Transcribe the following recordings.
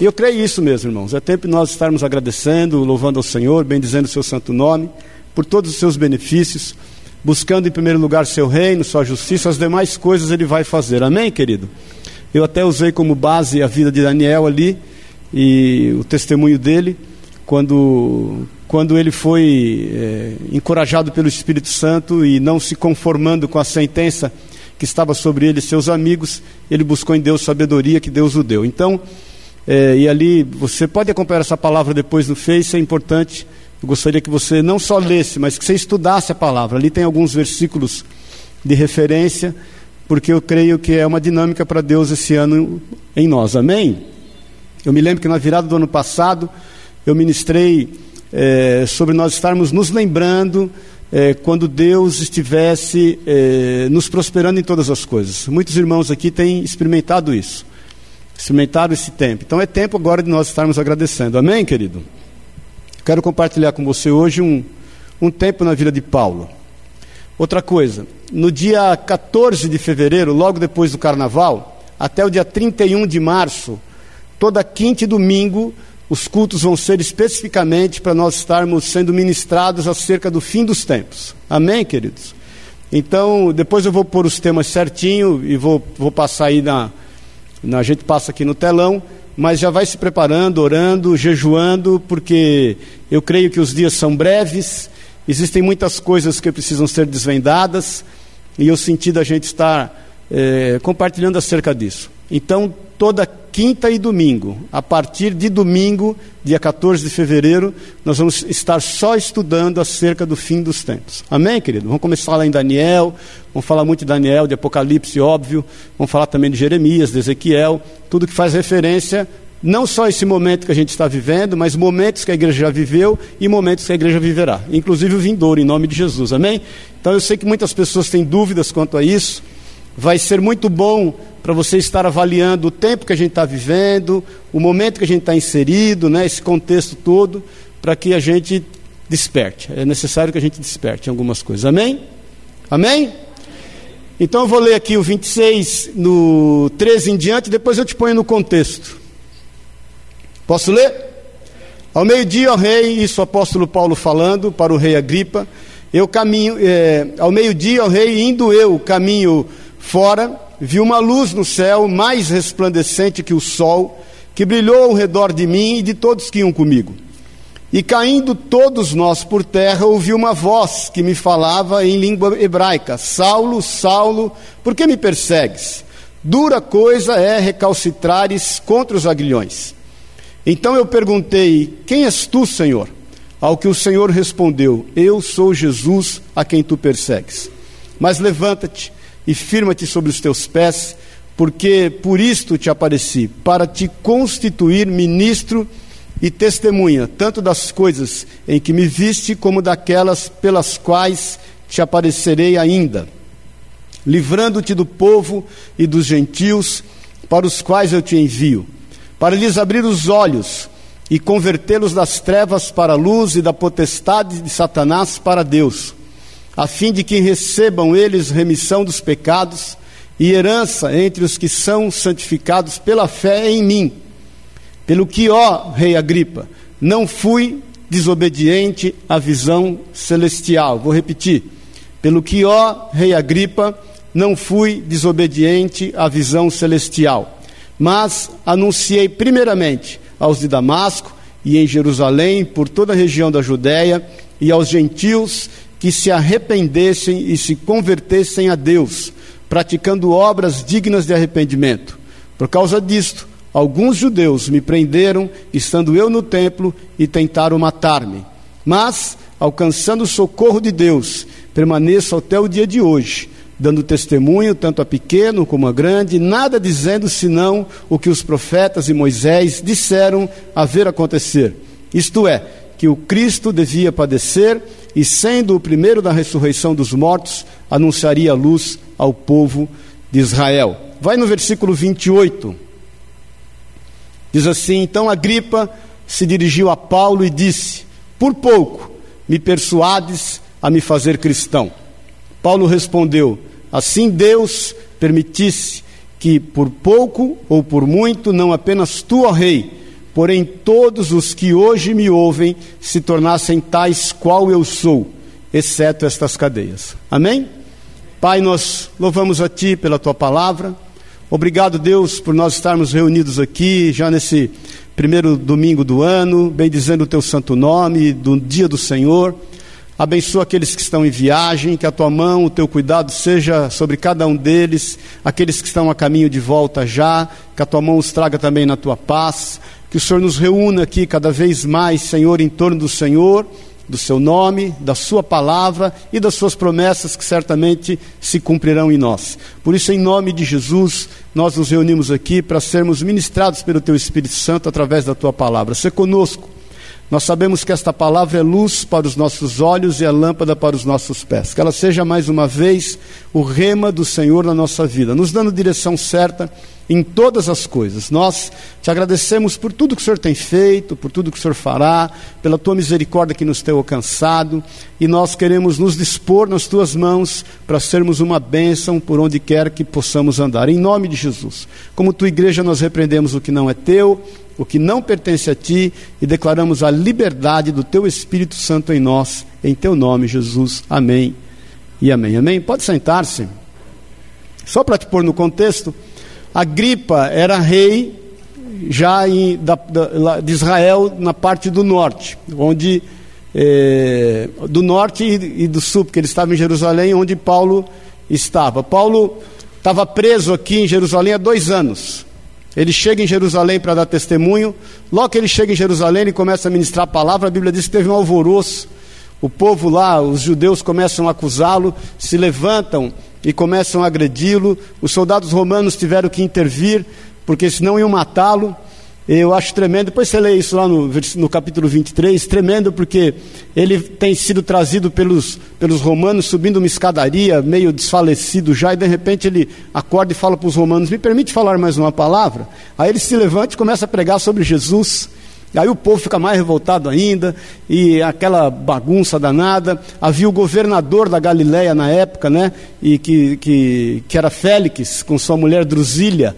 E eu creio isso mesmo, irmãos. É tempo de nós estarmos agradecendo, louvando ao Senhor, bendizendo o seu santo nome, por todos os seus benefícios, buscando em primeiro lugar seu reino, sua justiça, as demais coisas ele vai fazer. Amém, querido? Eu até usei como base a vida de Daniel ali e o testemunho dele, quando, quando ele foi é, encorajado pelo Espírito Santo e não se conformando com a sentença que estava sobre ele e seus amigos, ele buscou em Deus sabedoria que Deus o deu. Então, é, e ali, você pode acompanhar essa palavra depois no Face, é importante. Eu gostaria que você não só lesse, mas que você estudasse a palavra. Ali tem alguns versículos de referência, porque eu creio que é uma dinâmica para Deus esse ano em nós. Amém? Eu me lembro que na virada do ano passado, eu ministrei é, sobre nós estarmos nos lembrando é, quando Deus estivesse é, nos prosperando em todas as coisas. Muitos irmãos aqui têm experimentado isso experimentaram esse tempo. Então é tempo agora de nós estarmos agradecendo. Amém, querido? Quero compartilhar com você hoje um, um tempo na vida de Paulo. Outra coisa, no dia 14 de fevereiro, logo depois do carnaval, até o dia 31 de março, toda quinta e domingo, os cultos vão ser especificamente para nós estarmos sendo ministrados acerca do fim dos tempos. Amém, queridos? Então, depois eu vou pôr os temas certinho e vou, vou passar aí na, a gente passa aqui no telão, mas já vai se preparando, orando, jejuando, porque eu creio que os dias são breves, existem muitas coisas que precisam ser desvendadas, e eu senti da gente estar é, compartilhando acerca disso. Então, toda quinta e domingo, a partir de domingo, dia 14 de fevereiro, nós vamos estar só estudando acerca do fim dos tempos. Amém, querido? Vamos começar lá em Daniel, vamos falar muito de Daniel, de Apocalipse, óbvio, vamos falar também de Jeremias, de Ezequiel, tudo que faz referência não só esse momento que a gente está vivendo, mas momentos que a igreja já viveu e momentos que a igreja viverá, inclusive o vindouro, em nome de Jesus, amém? Então eu sei que muitas pessoas têm dúvidas quanto a isso, vai ser muito bom para você estar avaliando o tempo que a gente está vivendo, o momento que a gente está inserido, né, esse contexto todo, para que a gente desperte. É necessário que a gente desperte em algumas coisas. Amém? Amém? Então eu vou ler aqui o 26, no 13 em diante, depois eu te ponho no contexto. Posso ler? Ao meio-dia, ó rei, isso o apóstolo Paulo falando para o rei Agripa, eu caminho, é, ao meio-dia, ó rei, indo eu caminho Fora, vi uma luz no céu, mais resplandecente que o sol, que brilhou ao redor de mim e de todos que iam comigo. E caindo todos nós por terra, ouvi uma voz que me falava em língua hebraica: Saulo, Saulo, por que me persegues? Dura coisa é recalcitrares contra os aguilhões. Então eu perguntei: Quem és tu, Senhor? Ao que o Senhor respondeu: Eu sou Jesus a quem tu persegues. Mas levanta-te e firma-te sobre os teus pés, porque por isto te apareci, para te constituir ministro e testemunha, tanto das coisas em que me viste, como daquelas pelas quais te aparecerei ainda, livrando-te do povo e dos gentios, para os quais eu te envio, para lhes abrir os olhos e convertê-los das trevas para a luz e da potestade de Satanás para Deus a fim de que recebam eles remissão dos pecados e herança entre os que são santificados pela fé em mim. Pelo que, ó Rei Agripa, não fui desobediente à visão celestial. Vou repetir. Pelo que, ó Rei Agripa, não fui desobediente à visão celestial, mas anunciei primeiramente aos de Damasco e em Jerusalém, por toda a região da Judéia, e aos gentios que se arrependessem e se convertessem a Deus, praticando obras dignas de arrependimento. Por causa disto, alguns judeus me prenderam, estando eu no templo, e tentaram matar-me. Mas, alcançando o socorro de Deus, permaneço até o dia de hoje, dando testemunho tanto a pequeno como a grande, nada dizendo senão o que os profetas e Moisés disseram haver acontecer. Isto é, que o Cristo devia padecer e, sendo o primeiro da ressurreição dos mortos, anunciaria a luz ao povo de Israel. Vai no versículo 28. Diz assim: Então Agripa se dirigiu a Paulo e disse: Por pouco me persuades a me fazer cristão. Paulo respondeu: Assim Deus permitisse que por pouco ou por muito, não apenas tu, ó rei, porém todos os que hoje me ouvem se tornassem tais qual eu sou, exceto estas cadeias. Amém? Pai, nós louvamos a Ti pela Tua palavra. Obrigado, Deus, por nós estarmos reunidos aqui, já nesse primeiro domingo do ano, bendizendo o Teu santo nome, do dia do Senhor. Abençoa aqueles que estão em viagem, que a tua mão, o teu cuidado seja sobre cada um deles, aqueles que estão a caminho de volta já, que a tua mão os traga também na tua paz, que o Senhor nos reúna aqui cada vez mais, Senhor, em torno do Senhor, do seu nome, da sua palavra e das suas promessas que certamente se cumprirão em nós. Por isso, em nome de Jesus, nós nos reunimos aqui para sermos ministrados pelo teu Espírito Santo através da tua palavra. Se conosco nós sabemos que esta palavra é luz para os nossos olhos e é lâmpada para os nossos pés. Que ela seja mais uma vez o rema do Senhor na nossa vida, nos dando direção certa em todas as coisas. Nós te agradecemos por tudo que o Senhor tem feito, por tudo que o Senhor fará, pela tua misericórdia que nos tem alcançado, e nós queremos nos dispor nas tuas mãos para sermos uma bênção por onde quer que possamos andar. Em nome de Jesus. Como tua igreja, nós repreendemos o que não é teu o que não pertence a ti e declaramos a liberdade do teu Espírito Santo em nós, em teu nome, Jesus. Amém e amém. Amém. Pode sentar-se. Só para te pôr no contexto, Agripa era rei já em, da, da, de Israel na parte do norte, onde é, do norte e, e do sul, porque ele estava em Jerusalém, onde Paulo estava. Paulo estava preso aqui em Jerusalém há dois anos. Ele chega em Jerusalém para dar testemunho. Logo que ele chega em Jerusalém, ele começa a ministrar a palavra. A Bíblia diz que teve um alvoroço. O povo lá, os judeus começam a acusá-lo, se levantam e começam a agredi-lo. Os soldados romanos tiveram que intervir, porque senão iam matá-lo. Eu acho tremendo, depois você lê isso lá no, no capítulo 23, tremendo porque ele tem sido trazido pelos, pelos romanos subindo uma escadaria, meio desfalecido já, e de repente ele acorda e fala para os romanos: Me permite falar mais uma palavra? Aí ele se levanta e começa a pregar sobre Jesus. Aí o povo fica mais revoltado ainda, e aquela bagunça danada. Havia o governador da Galileia na época, né? E que, que, que era Félix, com sua mulher Drusília.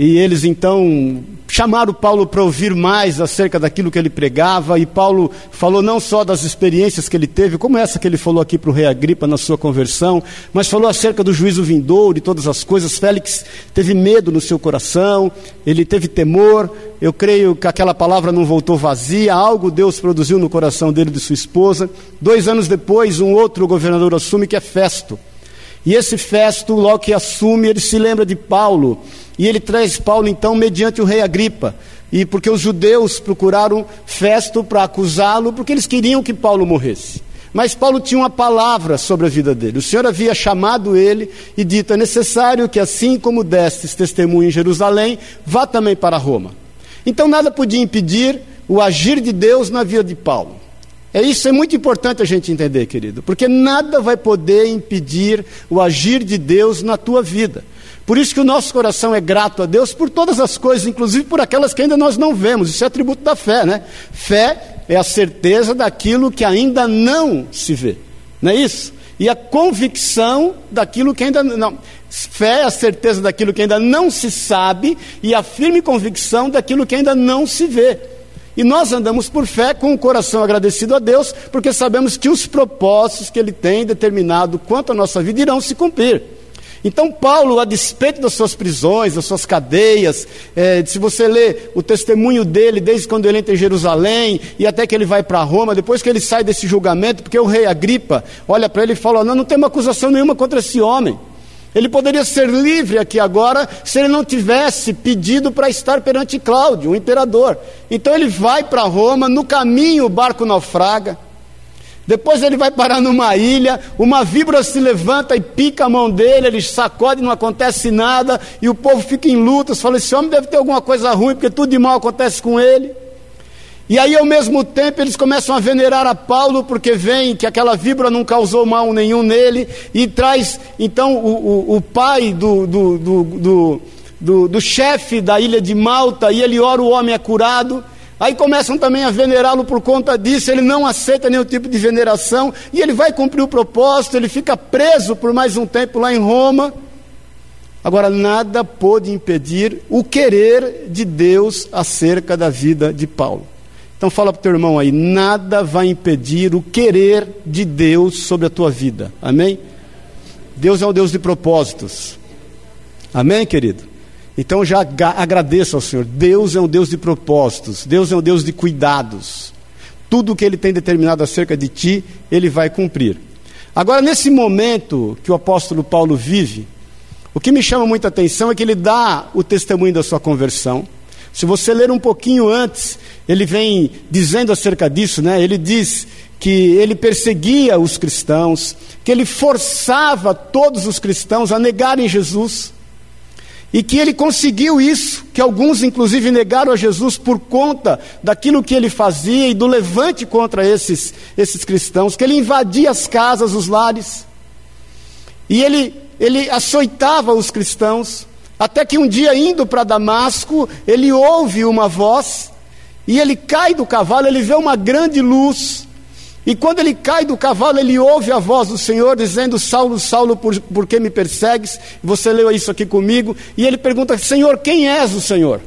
E eles então chamaram Paulo para ouvir mais acerca daquilo que ele pregava, e Paulo falou não só das experiências que ele teve, como essa que ele falou aqui para o rei Agripa na sua conversão, mas falou acerca do juízo vindouro e todas as coisas. Félix teve medo no seu coração, ele teve temor. Eu creio que aquela palavra não voltou vazia, algo Deus produziu no coração dele e de sua esposa. Dois anos depois, um outro governador assume que é Festo. E esse Festo, logo que assume, ele se lembra de Paulo e ele traz Paulo então mediante o rei Agripa. E porque os judeus procuraram Festo para acusá-lo, porque eles queriam que Paulo morresse. Mas Paulo tinha uma palavra sobre a vida dele. O Senhor havia chamado ele e dito: é necessário que, assim como destes testemunho em Jerusalém, vá também para Roma. Então nada podia impedir o agir de Deus na vida de Paulo. É isso é muito importante a gente entender, querido, porque nada vai poder impedir o agir de Deus na tua vida. Por isso que o nosso coração é grato a Deus por todas as coisas, inclusive por aquelas que ainda nós não vemos. Isso é atributo da fé, né? Fé é a certeza daquilo que ainda não se vê. Não é isso? E a convicção daquilo que ainda não. Fé é a certeza daquilo que ainda não se sabe e a firme convicção daquilo que ainda não se vê. E nós andamos por fé com o coração agradecido a Deus, porque sabemos que os propósitos que Ele tem determinado quanto à nossa vida irão se cumprir. Então, Paulo, a despeito das suas prisões, das suas cadeias, é, se você lê o testemunho dele, desde quando ele entra em Jerusalém e até que ele vai para Roma, depois que ele sai desse julgamento, porque o rei Agripa olha para ele e fala: Não, não tem uma acusação nenhuma contra esse homem. Ele poderia ser livre aqui agora se ele não tivesse pedido para estar perante Cláudio, o imperador. Então ele vai para Roma, no caminho o barco naufraga. Depois ele vai parar numa ilha, uma víbora se levanta e pica a mão dele, ele sacode, não acontece nada, e o povo fica em lutas, fala: esse homem deve ter alguma coisa ruim, porque tudo de mal acontece com ele. E aí, ao mesmo tempo, eles começam a venerar a Paulo, porque vem que aquela víbora não causou mal nenhum nele, e traz então o, o, o pai do, do, do, do, do chefe da ilha de Malta, e ele ora, o homem é curado. Aí começam também a venerá-lo por conta disso, ele não aceita nenhum tipo de veneração, e ele vai cumprir o propósito, ele fica preso por mais um tempo lá em Roma. Agora, nada pôde impedir o querer de Deus acerca da vida de Paulo. Então, fala para o teu irmão aí: nada vai impedir o querer de Deus sobre a tua vida. Amém? Deus é um Deus de propósitos. Amém, querido? Então já agradeço ao Senhor. Deus é um Deus de propósitos. Deus é um Deus de cuidados. Tudo o que Ele tem determinado acerca de ti, Ele vai cumprir. Agora, nesse momento que o apóstolo Paulo vive, o que me chama muita atenção é que ele dá o testemunho da sua conversão. Se você ler um pouquinho antes, ele vem dizendo acerca disso, né? Ele diz que ele perseguia os cristãos, que ele forçava todos os cristãos a negarem Jesus. E que ele conseguiu isso, que alguns inclusive negaram a Jesus por conta daquilo que ele fazia e do levante contra esses, esses cristãos, que ele invadia as casas, os lares, e ele, ele açoitava os cristãos, até que um dia, indo para Damasco, ele ouve uma voz, e ele cai do cavalo, ele vê uma grande luz, e quando ele cai do cavalo, ele ouve a voz do Senhor dizendo: Saulo, Saulo, por, por que me persegues? Você leu isso aqui comigo. E ele pergunta: Senhor, quem és o Senhor?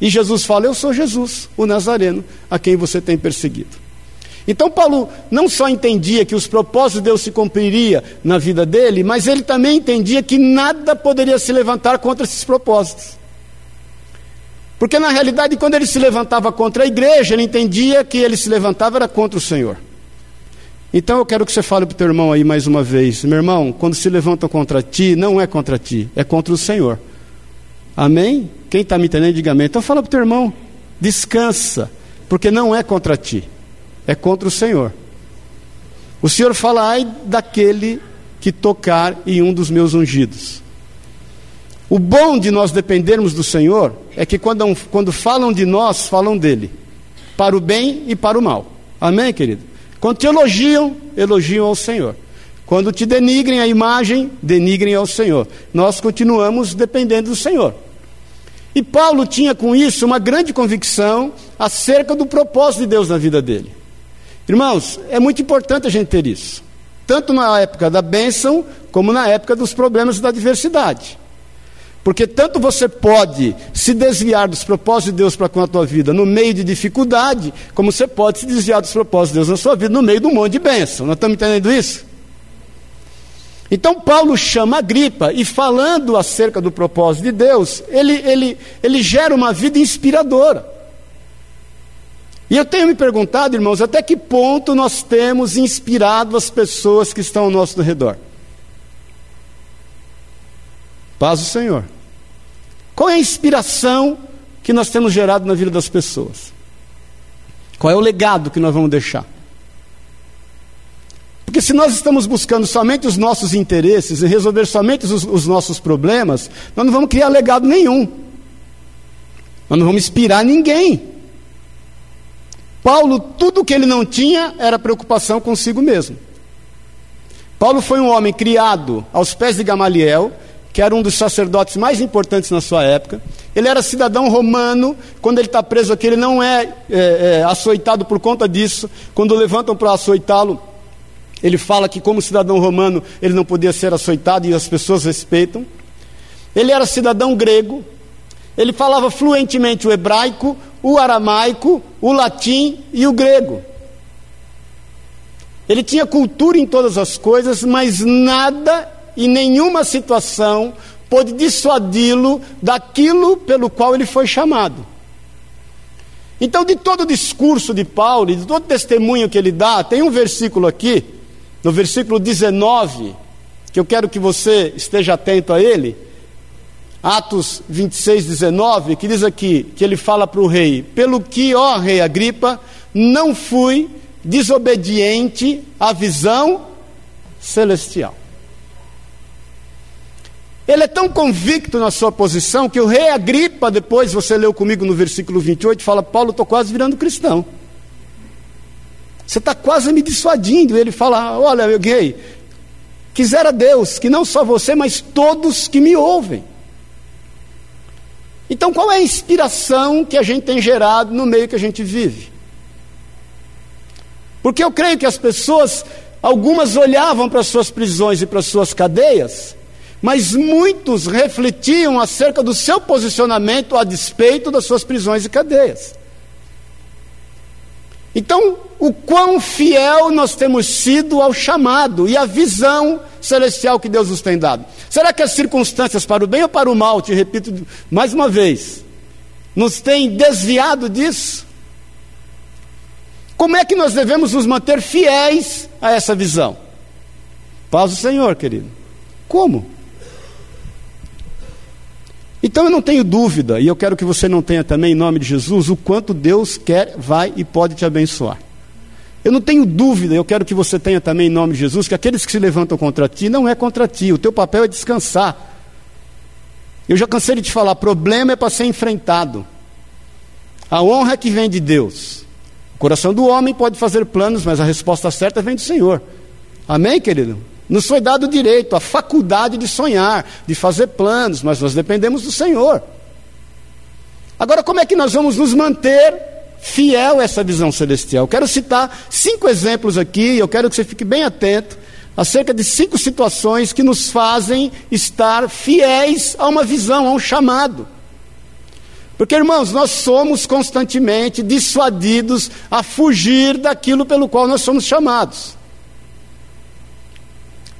E Jesus fala: Eu sou Jesus, o Nazareno, a quem você tem perseguido. Então, Paulo não só entendia que os propósitos de Deus se cumpriria na vida dele, mas ele também entendia que nada poderia se levantar contra esses propósitos. Porque na realidade, quando ele se levantava contra a igreja, ele entendia que ele se levantava era contra o Senhor. Então eu quero que você fale para o teu irmão aí mais uma vez: meu irmão, quando se levantam contra ti, não é contra ti, é contra o Senhor. Amém? Quem está me entendendo, diga amém. Então fala para o teu irmão: descansa, porque não é contra ti, é contra o Senhor. O Senhor fala, ai daquele que tocar em um dos meus ungidos. O bom de nós dependermos do Senhor é que quando, quando falam de nós, falam dele, para o bem e para o mal. Amém, querido? Quando te elogiam, elogiam ao Senhor. Quando te denigrem a imagem, denigrem ao Senhor. Nós continuamos dependendo do Senhor. E Paulo tinha com isso uma grande convicção acerca do propósito de Deus na vida dele. Irmãos, é muito importante a gente ter isso, tanto na época da bênção, como na época dos problemas da adversidade. Porque tanto você pode se desviar dos propósitos de Deus para com a tua vida no meio de dificuldade, como você pode se desviar dos propósitos de Deus na sua vida no meio de um monte de bênção. Nós estamos entendendo isso? Então Paulo chama gripa e falando acerca do propósito de Deus, ele, ele, ele gera uma vida inspiradora. E eu tenho me perguntado, irmãos, até que ponto nós temos inspirado as pessoas que estão ao nosso redor? Paz do Senhor. Qual é a inspiração que nós temos gerado na vida das pessoas? Qual é o legado que nós vamos deixar? Porque se nós estamos buscando somente os nossos interesses e resolver somente os, os, nossos problemas, nós não vamos criar legado nenhum. Nós não vamos inspirar ninguém. Paulo, tudo que ele não tinha era preocupação consigo mesmo. Paulo foi um homem criado aos pés de Gamaliel, que era um dos sacerdotes mais importantes na sua época. Ele era cidadão romano. Quando ele está preso aqui, ele não é, é, é açoitado por conta disso. Quando levantam para açoitá-lo, ele fala que, como cidadão romano, ele não podia ser açoitado e as pessoas respeitam. Ele era cidadão grego. Ele falava fluentemente o hebraico, o aramaico, o latim e o grego. Ele tinha cultura em todas as coisas, mas nada e nenhuma situação pôde dissuadi-lo daquilo pelo qual ele foi chamado. Então, de todo o discurso de Paulo, e de todo o testemunho que ele dá, tem um versículo aqui, no versículo 19, que eu quero que você esteja atento a ele. Atos 26, 19, que diz aqui, que ele fala para o rei: Pelo que, ó rei Agripa, não fui desobediente à visão celestial. Ele é tão convicto na sua posição que o rei Agripa, depois você leu comigo no versículo 28, fala: Paulo, estou quase virando cristão. Você está quase me dissuadindo. Ele fala: Olha, meu rei, quisera Deus que não só você, mas todos que me ouvem. Então, qual é a inspiração que a gente tem gerado no meio que a gente vive? Porque eu creio que as pessoas, algumas olhavam para suas prisões e para suas cadeias mas muitos refletiam acerca do seu posicionamento a despeito das suas prisões e cadeias. Então, o quão fiel nós temos sido ao chamado e à visão celestial que Deus nos tem dado. Será que as circunstâncias, para o bem ou para o mal, te repito mais uma vez, nos têm desviado disso? Como é que nós devemos nos manter fiéis a essa visão? Paz do Senhor, querido. Como? Então eu não tenho dúvida, e eu quero que você não tenha também, em nome de Jesus, o quanto Deus quer, vai e pode te abençoar. Eu não tenho dúvida, eu quero que você tenha também, em nome de Jesus, que aqueles que se levantam contra ti não é contra ti, o teu papel é descansar. Eu já cansei de te falar, problema é para ser enfrentado. A honra é que vem de Deus. O coração do homem pode fazer planos, mas a resposta certa vem do Senhor. Amém, querido? Nos foi dado o direito, a faculdade de sonhar, de fazer planos, mas nós dependemos do Senhor. Agora, como é que nós vamos nos manter fiel a essa visão celestial? Eu quero citar cinco exemplos aqui, eu quero que você fique bem atento acerca de cinco situações que nos fazem estar fiéis a uma visão, a um chamado. Porque, irmãos, nós somos constantemente dissuadidos a fugir daquilo pelo qual nós somos chamados.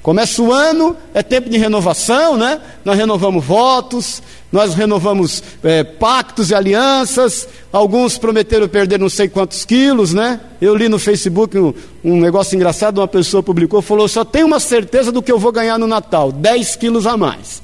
Começa o ano, é tempo de renovação, né? Nós renovamos votos, nós renovamos é, pactos e alianças. Alguns prometeram perder não sei quantos quilos, né? Eu li no Facebook um, um negócio engraçado, uma pessoa publicou, falou: só tenho uma certeza do que eu vou ganhar no Natal, 10 quilos a mais.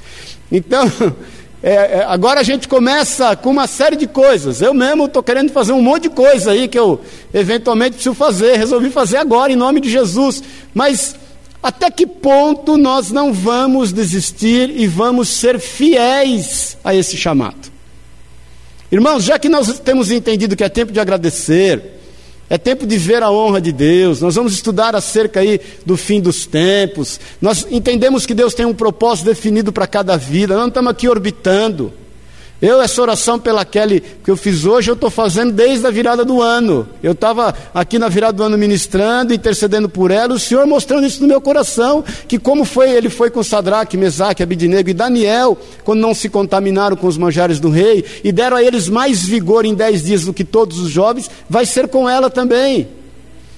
Então, é, é, agora a gente começa com uma série de coisas. Eu mesmo estou querendo fazer um monte de coisa aí que eu eventualmente preciso fazer. Resolvi fazer agora em nome de Jesus. Mas até que ponto nós não vamos desistir e vamos ser fiéis a esse chamado? Irmãos, já que nós temos entendido que é tempo de agradecer, é tempo de ver a honra de Deus, nós vamos estudar acerca aí do fim dos tempos, nós entendemos que Deus tem um propósito definido para cada vida, nós não estamos aqui orbitando. Eu, essa oração pela Kelly que eu fiz hoje, eu estou fazendo desde a virada do ano. Eu estava aqui na virada do ano ministrando, intercedendo por ela, o Senhor mostrando isso no meu coração, que como foi, ele foi com Sadraque, Mesaque, Abidinego e Daniel, quando não se contaminaram com os manjares do rei, e deram a eles mais vigor em dez dias do que todos os jovens, vai ser com ela também.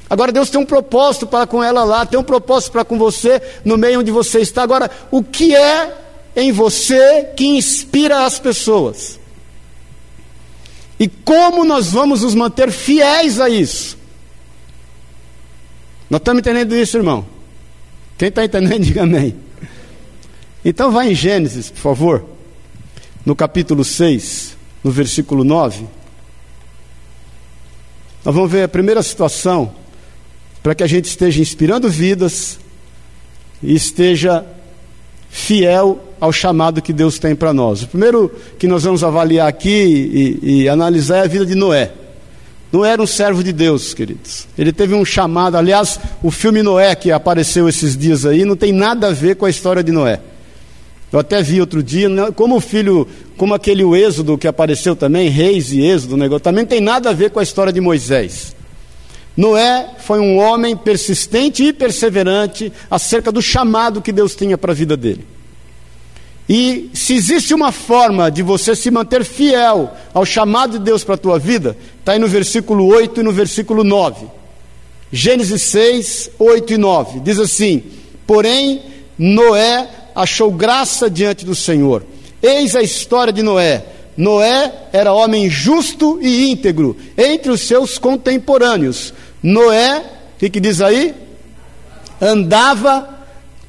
Agora Deus tem um propósito para com ela lá, tem um propósito para com você no meio onde você está. Agora, o que é em você que inspira as pessoas. E como nós vamos nos manter fiéis a isso? Nós estamos entendendo isso, irmão? Quem está entendendo, diga amém. Então vai em Gênesis, por favor, no capítulo 6, no versículo 9. Nós vamos ver a primeira situação para que a gente esteja inspirando vidas e esteja fiel ao chamado que Deus tem para nós. O primeiro que nós vamos avaliar aqui e, e, analisar é a vida de Noé. Noé era um servo de Deus, queridos. Ele teve um chamado. Aliás, o filme Noé que apareceu esses dias aí não tem nada a ver com a história de Noé. Eu até vi outro dia, né, como o filho, como aquele o Êxodo que apareceu também, Reis e Êxodo, negócio, também tem nada a ver com a história de Moisés. Noé foi um homem persistente e perseverante acerca do chamado que Deus tinha para a vida dele. E se existe uma forma de você se manter fiel ao chamado de Deus para a tua vida, está aí no versículo 8 e no versículo 9. Gênesis 6, 8 e 9. Diz assim: Porém, Noé achou graça diante do Senhor. Eis a história de Noé. Noé era homem justo e íntegro entre os seus contemporâneos. Noé, o que, que diz aí? Andava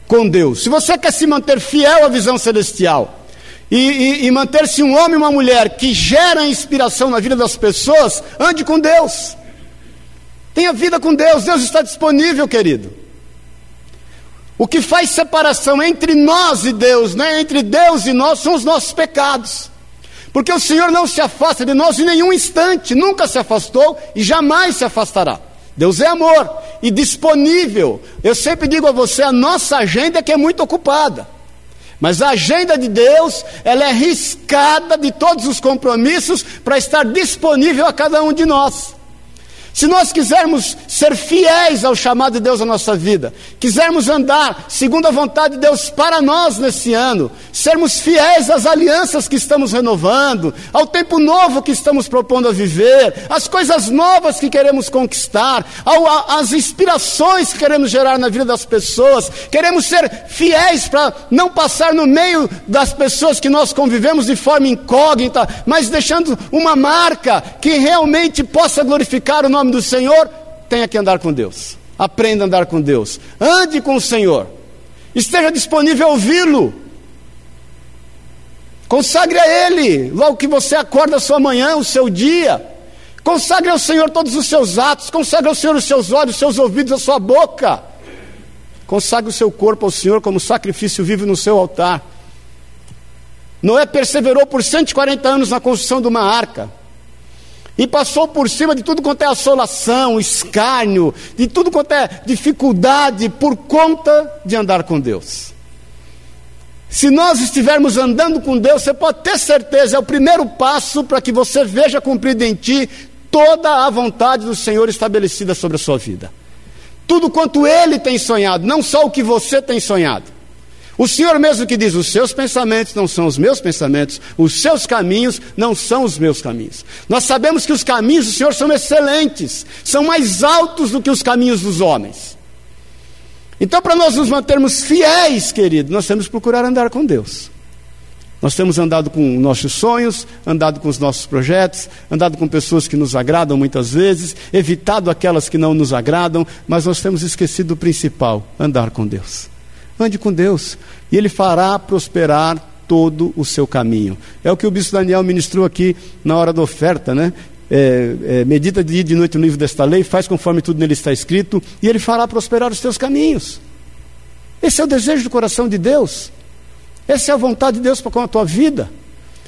com Deus. Se você quer se manter fiel à visão celestial e, e, e manter-se um homem e uma mulher que gera inspiração na vida das pessoas, ande com Deus. Tenha vida com Deus, Deus está disponível, querido. O que faz separação entre nós e Deus, né? entre Deus e nós, são os nossos pecados. Porque o Senhor não se afasta de nós em nenhum instante, nunca se afastou e jamais se afastará. Deus é amor e disponível. Eu sempre digo a você, a nossa agenda é que é muito ocupada. Mas a agenda de Deus, ela é riscada de todos os compromissos para estar disponível a cada um de nós. Se nós quisermos ser fiéis ao chamado de Deus na nossa vida, quisermos andar segundo a vontade de Deus para nós nesse ano, sermos fiéis às alianças que estamos renovando, ao tempo novo que estamos propondo a viver, às coisas novas que queremos conquistar, ao, a, às inspirações que queremos gerar na vida das pessoas, queremos ser fiéis para não passar no meio das pessoas que nós convivemos de forma incógnita, mas deixando uma marca que realmente possa glorificar o nome nome do Senhor, tenha que andar com Deus. Aprenda a andar com Deus. Ande com o Senhor. Esteja disponível a ouvi-lo. Consagre a Ele, logo que você acorda a sua manhã, o seu dia. Consagre ao Senhor todos os seus atos. Consagre ao Senhor os seus olhos, os seus ouvidos, a sua boca. Consagre o seu corpo ao Senhor como sacrifício vivo no seu altar. Noé perseverou por 140 anos na construção de uma arca e passou por cima de tudo quanto é assolação, escárnio, de tudo quanto é dificuldade, por conta de andar com Deus. Se nós estivermos andando com Deus, você pode ter certeza, é o primeiro passo para que você veja cumprida em ti toda a vontade do Senhor estabelecida sobre a sua vida. Tudo quanto Ele tem sonhado, não só o que você tem sonhado. O Senhor mesmo que diz: os seus pensamentos não são os meus pensamentos, os seus caminhos não são os meus caminhos. Nós sabemos que os caminhos do Senhor são excelentes, são mais altos do que os caminhos dos homens. Então, para nós nos mantermos fiéis, querido, nós temos que procurar andar com Deus. Nós temos andado com nossos sonhos, andado com os nossos projetos, andado com pessoas que nos agradam muitas vezes, evitado aquelas que não nos agradam, mas nós temos esquecido o principal: andar com Deus. Ande com Deus e Ele fará prosperar todo o seu caminho. É o que o bispo Daniel ministrou aqui na hora da oferta, né? É, é, medita de dia e de noite no livro desta lei, faz conforme tudo nele está escrito, e ele fará prosperar os teus caminhos. Esse é o desejo do coração de Deus. Essa é a vontade de Deus para com a tua vida.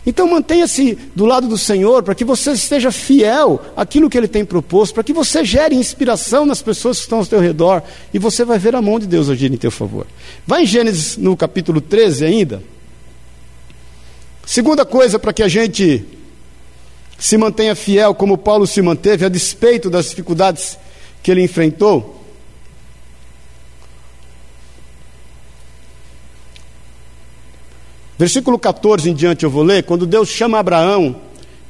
Então mantenha-se do lado do Senhor para que você esteja fiel àquilo que Ele tem proposto, para que você gere inspiração nas pessoas que estão ao teu redor e você vai ver a mão de Deus agir em teu favor. Vai em Gênesis no capítulo 13 ainda. Segunda coisa para que a gente se mantenha fiel, como Paulo se manteve, a despeito das dificuldades que ele enfrentou. Versículo 14 em diante eu vou ler, quando Deus chama Abraão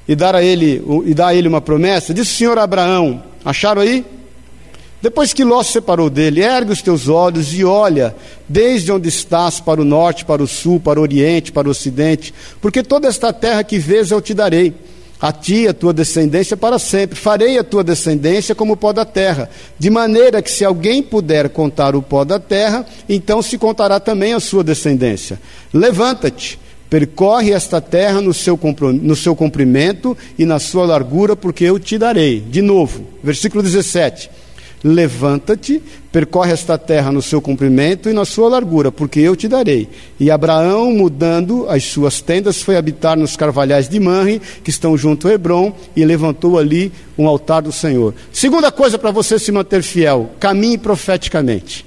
e dá a ele, e dá a ele uma promessa, diz o Senhor Abraão, acharam aí? Depois que Ló se separou dele, ergue os teus olhos e olha, desde onde estás, para o norte, para o sul, para o oriente, para o ocidente, porque toda esta terra que vês eu te darei a ti, a tua descendência para sempre. Farei a tua descendência como o pó da terra, de maneira que se alguém puder contar o pó da terra, então se contará também a sua descendência. Levanta-te, percorre esta terra no seu, no seu comprimento e na sua largura, porque eu te darei. De novo, versículo 17. Levanta-te, percorre esta terra no seu comprimento e na sua largura, porque eu te darei. E Abraão, mudando as suas tendas, foi habitar nos carvalhais de Manre, que estão junto a Hebron, e levantou ali um altar do Senhor. Segunda coisa para você se manter fiel: caminhe profeticamente.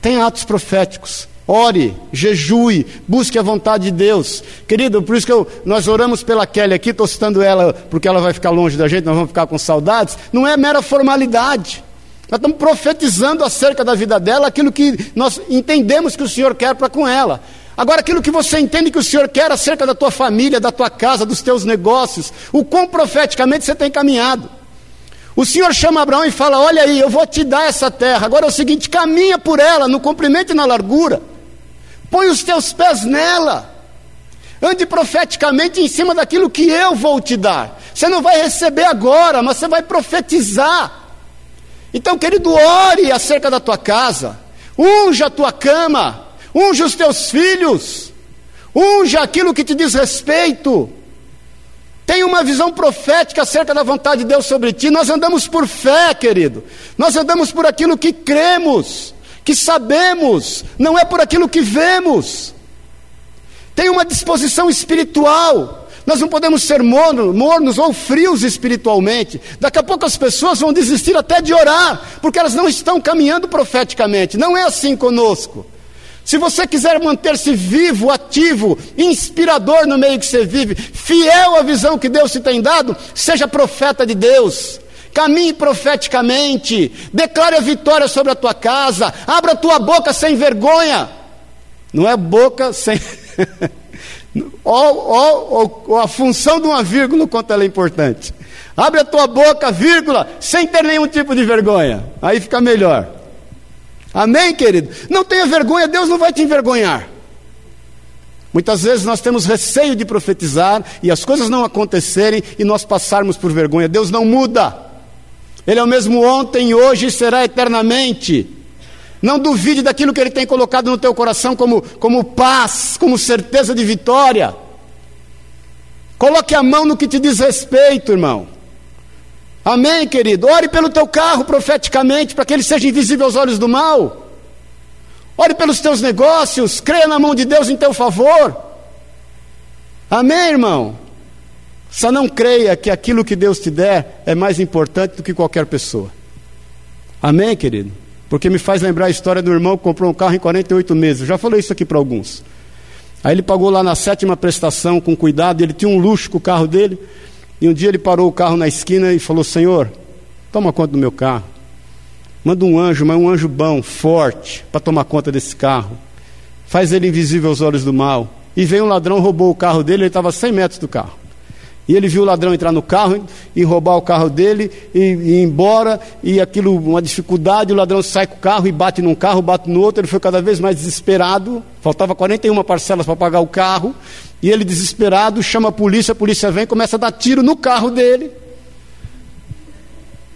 Tenha atos proféticos. Ore, jejue, busque a vontade de Deus. Querido, por isso que eu, nós oramos pela Kelly aqui, estou citando ela porque ela vai ficar longe da gente, nós vamos ficar com saudades. Não é mera formalidade. Nós estamos profetizando acerca da vida dela aquilo que nós entendemos que o Senhor quer para com ela. Agora, aquilo que você entende que o Senhor quer acerca da tua família, da tua casa, dos teus negócios, o quão profeticamente você tem caminhado. O Senhor chama Abraão e fala: Olha aí, eu vou te dar essa terra. Agora é o seguinte: caminha por ela, no comprimento e na largura. Põe os teus pés nela. Ande profeticamente em cima daquilo que eu vou te dar. Você não vai receber agora, mas você vai profetizar. Então, querido, ore acerca da tua casa, unja a tua cama, unja os teus filhos, unja aquilo que te diz respeito. Tenha uma visão profética acerca da vontade de Deus sobre ti. Nós andamos por fé, querido. Nós andamos por aquilo que cremos, que sabemos, não é por aquilo que vemos. Tenha uma disposição espiritual. Nós não podemos ser mornos, mornos ou frios espiritualmente. Daqui a pouco as pessoas vão desistir até de orar, porque elas não estão caminhando profeticamente. Não é assim conosco. Se você quiser manter-se vivo, ativo, inspirador no meio que você vive, fiel à visão que Deus te tem dado, seja profeta de Deus. caminhe profeticamente, declare a vitória sobre a tua casa, abra a tua boca sem vergonha. Não é boca sem. ou, a função de uma vírgula, quanto ela é importante. Abre a tua boca, vírgula, sem ter nenhum tipo de vergonha. Aí fica melhor. Amém, querido? Não tenha vergonha, Deus não vai te envergonhar. Muitas vezes nós temos receio de profetizar e as coisas não acontecerem e nós passarmos por vergonha. Deus não muda. Ele é o mesmo ontem, hoje e será eternamente. Não duvide daquilo que Ele tem colocado no teu coração como, como paz, como certeza de vitória. Coloque a mão no que te diz respeito, irmão. Amém, querido? Ore pelo teu carro profeticamente, para que ele seja invisível aos olhos do mal. Ore pelos teus negócios, creia na mão de Deus em teu favor. Amém, irmão? Só não creia que aquilo que Deus te der é mais importante do que qualquer pessoa. Amém, querido? Porque me faz lembrar a história do irmão que comprou um carro em 48 meses. Eu já falei isso aqui para alguns. Aí ele pagou lá na sétima prestação com cuidado, ele tinha um luxo com o carro dele. E um dia ele parou o carro na esquina e falou: Senhor, toma conta do meu carro. Manda um anjo, mas um anjo bom, forte, para tomar conta desse carro. Faz ele invisível aos olhos do mal. E veio um ladrão, roubou o carro dele, ele estava a 100 metros do carro. E ele viu o ladrão entrar no carro e roubar o carro dele e, e ir embora, e aquilo, uma dificuldade, o ladrão sai com o carro e bate num carro, bate no outro, ele foi cada vez mais desesperado, faltava 41 parcelas para pagar o carro, e ele, desesperado, chama a polícia, a polícia vem, começa a dar tiro no carro dele.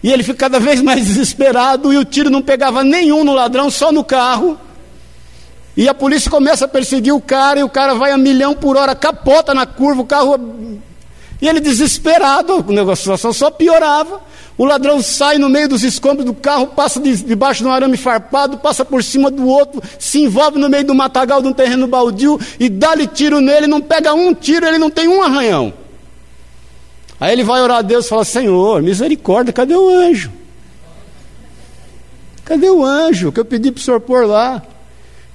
E ele fica cada vez mais desesperado, e o tiro não pegava nenhum no ladrão, só no carro. E a polícia começa a perseguir o cara, e o cara vai a milhão por hora, capota na curva, o carro. E ele desesperado, a situação só piorava. O ladrão sai no meio dos escombros do carro, passa debaixo de um arame farpado, passa por cima do outro, se envolve no meio do matagal de um terreno baldio e dá-lhe tiro nele, não pega um tiro, ele não tem um arranhão. Aí ele vai orar a Deus e fala: Senhor, misericórdia, cadê o anjo? Cadê o anjo que eu pedi para o senhor pôr lá?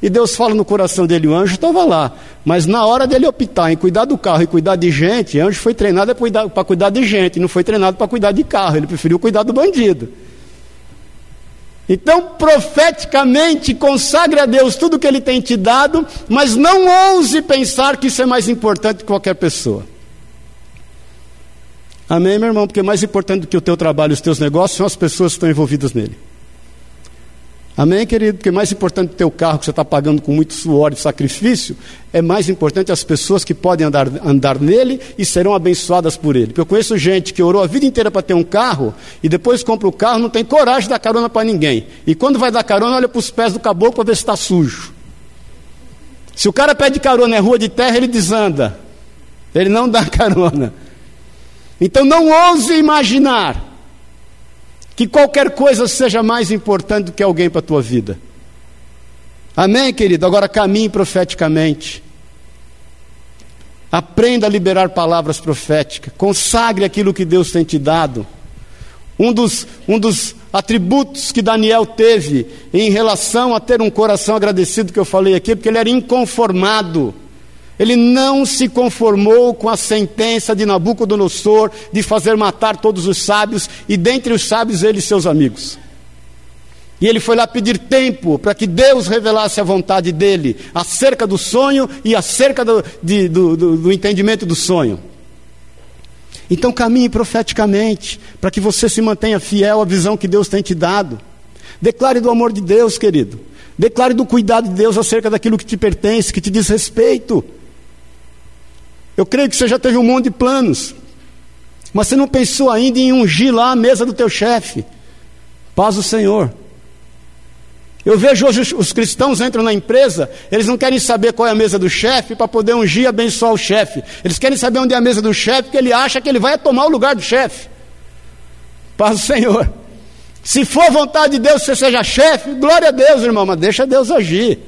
E Deus fala no coração dele: o anjo estava lá. Mas na hora dele optar em cuidar do carro e cuidar de gente, o anjo foi treinado para cuidar de gente, não foi treinado para cuidar de carro. Ele preferiu cuidar do bandido. Então, profeticamente, consagre a Deus tudo que Ele tem te dado, mas não ouse pensar que isso é mais importante que qualquer pessoa. Amém, meu irmão? Porque mais importante do que o teu trabalho e os teus negócios são as pessoas que estão envolvidas nele. Amém, querido? Porque mais importante do teu carro que você está pagando com muito suor e sacrifício, é mais importante as pessoas que podem andar, andar nele e serão abençoadas por ele. Porque eu conheço gente que orou a vida inteira para ter um carro e depois compra o carro, não tem coragem de dar carona para ninguém. E quando vai dar carona, olha para os pés do caboclo para ver se está sujo. Se o cara pede carona em rua de terra, ele desanda. Ele não dá carona. Então não ouse imaginar que qualquer coisa seja mais importante do que alguém para a tua vida. Amém, querido? Agora caminhe profeticamente. Aprenda a liberar palavras proféticas. Consagre aquilo que Deus tem te dado. Um dos, um dos atributos que Daniel teve em relação a ter um coração agradecido, que eu falei aqui, porque ele era inconformado. Ele não se conformou com a sentença de Nabucodonosor de fazer matar todos os sábios, e dentre os sábios ele e seus amigos. E ele foi lá pedir tempo para que Deus revelasse a vontade dele acerca do sonho e acerca do, de, do, do, do entendimento do sonho. Então caminhe profeticamente, para que você se mantenha fiel à visão que Deus tem te dado. Declare do amor de Deus, querido. Declare do cuidado de Deus acerca daquilo que te pertence, que te diz respeito. Eu creio que você já teve um monte de planos, mas você não pensou ainda em ungir lá a mesa do teu chefe. Paz do Senhor. Eu vejo hoje os cristãos entram na empresa, eles não querem saber qual é a mesa do chefe para poder ungir e abençoar o chefe. Eles querem saber onde é a mesa do chefe, porque ele acha que ele vai tomar o lugar do chefe. Paz do Senhor. Se for vontade de Deus que você seja chefe, glória a Deus, irmão, mas deixa Deus agir.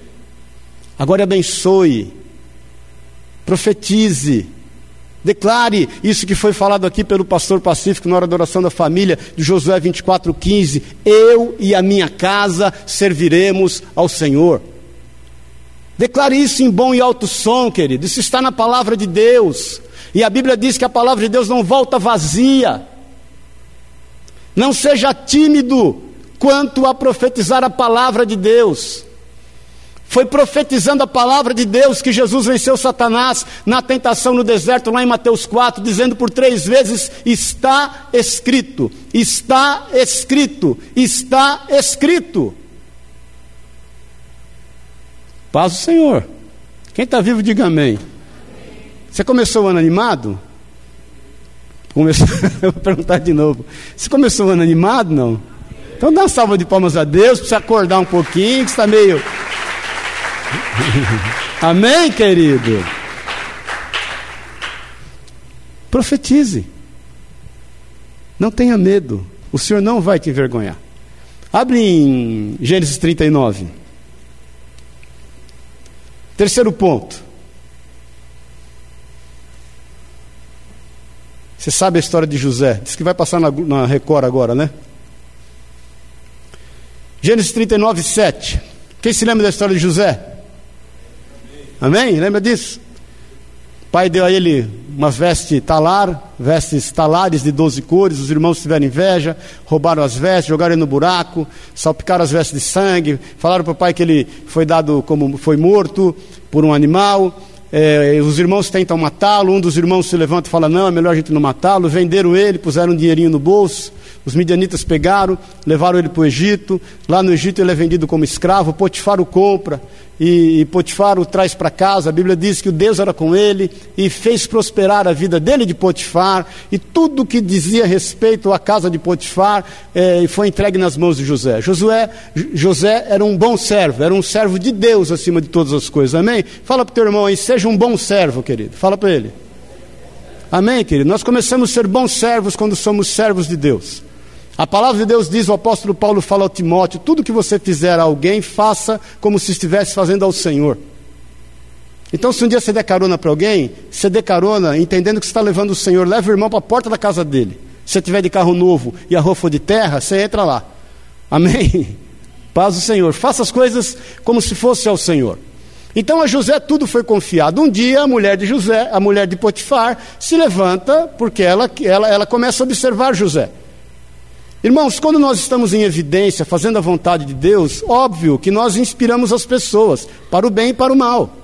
Agora abençoe profetize, declare isso que foi falado aqui pelo pastor Pacífico na hora da oração da família, de Josué 24,15: Eu e a minha casa serviremos ao Senhor. Declare isso em bom e alto som, querido. Isso está na palavra de Deus. E a Bíblia diz que a palavra de Deus não volta vazia. Não seja tímido quanto a profetizar a palavra de Deus. Foi profetizando a palavra de Deus que Jesus venceu Satanás na tentação no deserto, lá em Mateus 4, dizendo por três vezes: Está escrito, está escrito, está escrito. Paz do Senhor. Quem está vivo, diga amém. Você começou o ano animado? Começou, eu vou perguntar de novo. Você começou o ano animado? Não? Então dá uma salva de palmas a Deus, precisa acordar um pouquinho, que está meio. Amém, querido? Profetize. Não tenha medo. O Senhor não vai te envergonhar. Abre em Gênesis 39. Terceiro ponto. Você sabe a história de José? Diz que vai passar na, na Record agora, né? Gênesis 39, 7. Quem se lembra da história de José? Amém? Lembra disso? O pai deu a ele uma veste talar, vestes talares de 12 cores. Os irmãos tiveram inveja, roubaram as vestes, jogaram ele no buraco, salpicaram as vestes de sangue, falaram para o pai que ele foi dado como foi morto por um animal. É, os irmãos tentam matá-lo, um dos irmãos se levanta e fala: Não, é melhor a gente não matá-lo. Venderam ele, puseram um dinheirinho no bolso. Os midianitas pegaram, levaram ele para o Egito. Lá no Egito ele é vendido como escravo. Potifar o compra e, e Potifar o traz para casa. A Bíblia diz que o Deus era com ele e fez prosperar a vida dele de Potifar. E tudo que dizia respeito à casa de Potifar é, foi entregue nas mãos de José. Josué, José era um bom servo, era um servo de Deus acima de todas as coisas. Amém? Fala para o teu irmão aí, seja um bom servo, querido. Fala para ele. Amém, querido? Nós começamos a ser bons servos quando somos servos de Deus. A palavra de Deus diz, o apóstolo Paulo fala ao Timóteo: tudo que você fizer a alguém, faça como se estivesse fazendo ao Senhor. Então, se um dia você der carona para alguém, você dê carona entendendo que você está levando o Senhor, leva o irmão para a porta da casa dele. Se você tiver de carro novo e a rua for de terra, você entra lá. Amém? Paz do Senhor. Faça as coisas como se fosse ao Senhor. Então a José tudo foi confiado. Um dia a mulher de José, a mulher de Potifar, se levanta porque ela, ela, ela começa a observar José. Irmãos, quando nós estamos em evidência, fazendo a vontade de Deus, óbvio que nós inspiramos as pessoas, para o bem e para o mal.